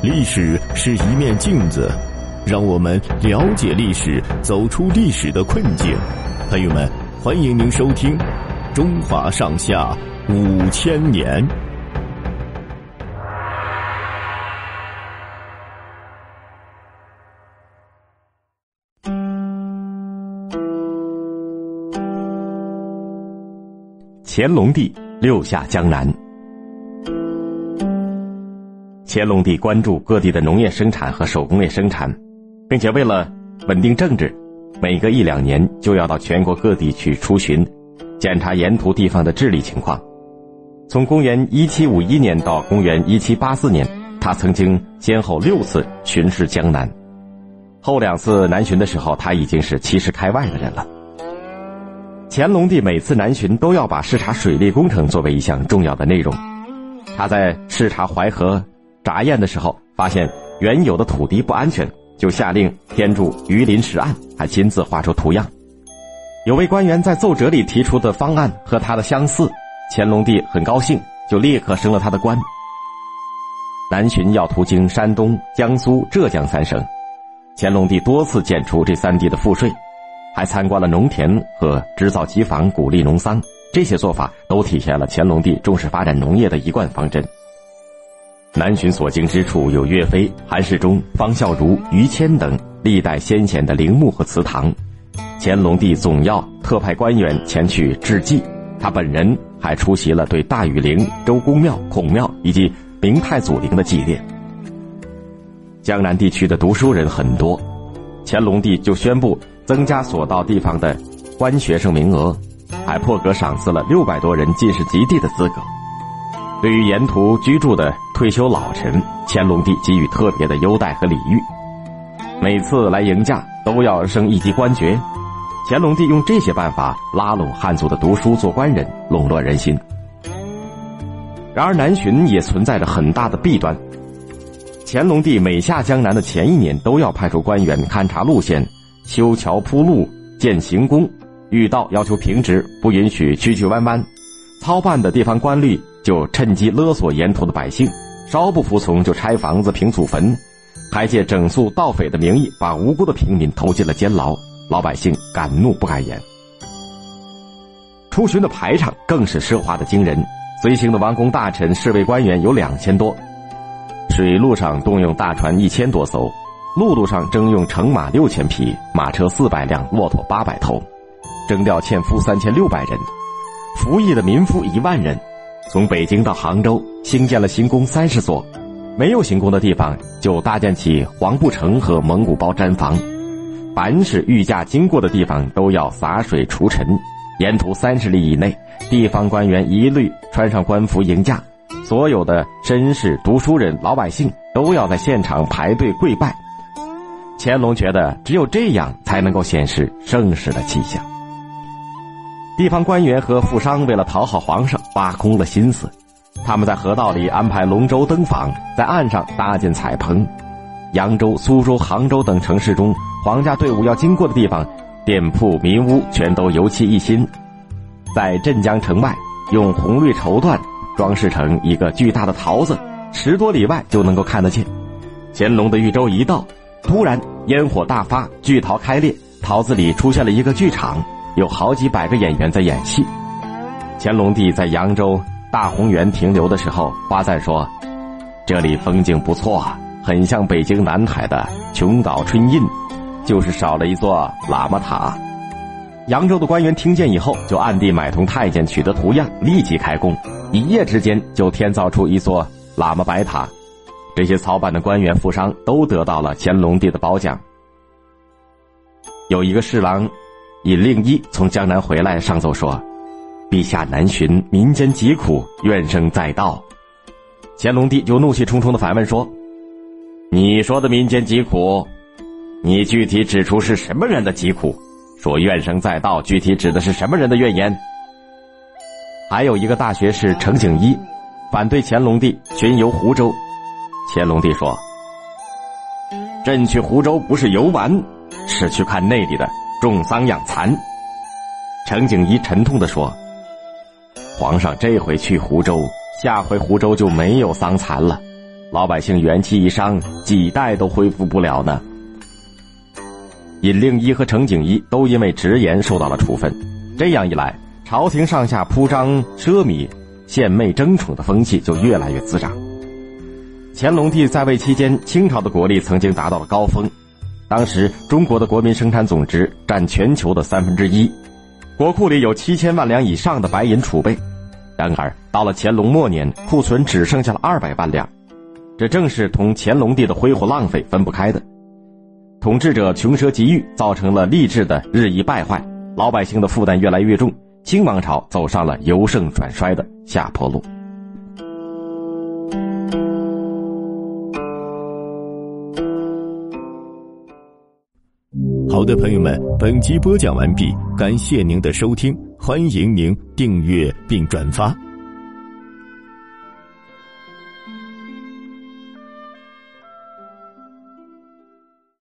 历史是一面镜子，让我们了解历史，走出历史的困境。朋友们，欢迎您收听《中华上下五千年》。乾隆帝六下江南。乾隆帝关注各地的农业生产和手工业生产，并且为了稳定政治，每隔一两年就要到全国各地去出巡，检查沿途地方的治理情况。从公元一七五一年到公元一七八四年，他曾经先后六次巡视江南。后两次南巡的时候，他已经是七十开外的人了。乾隆帝每次南巡都要把视察水利工程作为一项重要的内容。他在视察淮河。查验的时候，发现原有的土地不安全，就下令添筑鱼鳞石岸，还亲自画出图样。有位官员在奏折里提出的方案和他的相似，乾隆帝很高兴，就立刻升了他的官。南巡要途经山东、江苏、浙江三省，乾隆帝多次减除这三地的赋税，还参观了农田和织造机房，鼓励农桑。这些做法都体现了乾隆帝重视发展农业的一贯方针。南巡所经之处有岳飞、韩世忠、方孝孺、于谦等历代先贤的陵墓和祠堂，乾隆帝总要特派官员前去致祭，他本人还出席了对大禹陵、周公庙、孔庙以及明太祖陵的祭奠。江南地区的读书人很多，乾隆帝就宣布增加所到地方的官学生名额，还破格赏赐了六百多人进士及第的资格。对于沿途居住的退休老臣，乾隆帝给予特别的优待和礼遇。每次来迎驾都要升一级官爵。乾隆帝用这些办法拉拢汉族的读书做官人，笼络人心。然而南巡也存在着很大的弊端。乾隆帝每下江南的前一年，都要派出官员勘察路线、修桥铺路、建行宫，遇道要求平直，不允许曲曲弯弯。操办的地方官吏。就趁机勒索沿途的百姓，稍不服从就拆房子、平祖坟，还借整肃盗匪的名义把无辜的平民投进了监牢，老百姓敢怒不敢言。出巡的排场更是奢华的惊人，随行的王公大臣、侍卫官员有两千多，水路上动用大船一千多艘，陆路上征用乘马六千匹、马车四百辆、骆驼八百头，征调纤夫三千六百人，服役的民夫一万人。从北京到杭州，兴建了行宫三十座，没有行宫的地方就搭建起黄布城和蒙古包毡房。凡是御驾经过的地方，都要洒水除尘。沿途三十里以内，地方官员一律穿上官服迎驾，所有的绅士、读书人、老百姓都要在现场排队跪拜。乾隆觉得，只有这样才能够显示盛世的气象。地方官员和富商为了讨好皇上，挖空了心思。他们在河道里安排龙舟登访，在岸上搭建彩棚。扬州、苏州、杭州等城市中，皇家队伍要经过的地方，店铺、民屋全都油漆一新。在镇江城外，用红绿绸缎装饰成一个巨大的桃子，十多里外就能够看得见。乾隆的御舟一到，突然烟火大发，巨桃开裂，桃子里出现了一个剧场。有好几百个演员在演戏。乾隆帝在扬州大红园停留的时候，夸赞说：“这里风景不错，很像北京南海的琼岛春印，就是少了一座喇嘛塔。”扬州的官员听见以后，就暗地买通太监取得图样，立即开工，一夜之间就添造出一座喇嘛白塔。这些操办的官员富商都得到了乾隆帝的褒奖。有一个侍郎。尹令一从江南回来，上奏说：“陛下南巡，民间疾苦，怨声载道。”乾隆帝就怒气冲冲的反问说：“你说的民间疾苦，你具体指出是什么人的疾苦？说怨声载道，具体指的是什么人的怨言？”还有一个大学士程景一，反对乾隆帝巡游湖州。乾隆帝说：“朕去湖州不是游玩，是去看内里的。”种桑养蚕，程景一沉痛的说：“皇上这回去湖州，下回湖州就没有桑蚕了。老百姓元气一伤，几代都恢复不了呢。尹令一和程景一都因为直言受到了处分，这样一来，朝廷上下铺张奢靡、献媚争宠的风气就越来越滋长。乾隆帝在位期间，清朝的国力曾经达到了高峰，当时中国的国民生产总值占全球的三分之一，国库里有七千万两以上的白银储备。然而，到了乾隆末年，库存只剩下了二百万两，这正是同乾隆帝的挥霍浪费分不开的。统治者穷奢极欲，造成了吏治的日益败坏，老百姓的负担越来越重，清王朝走上了由盛转衰的下坡路。好的，朋友们，本集播讲完毕，感谢您的收听，欢迎您订阅并转发。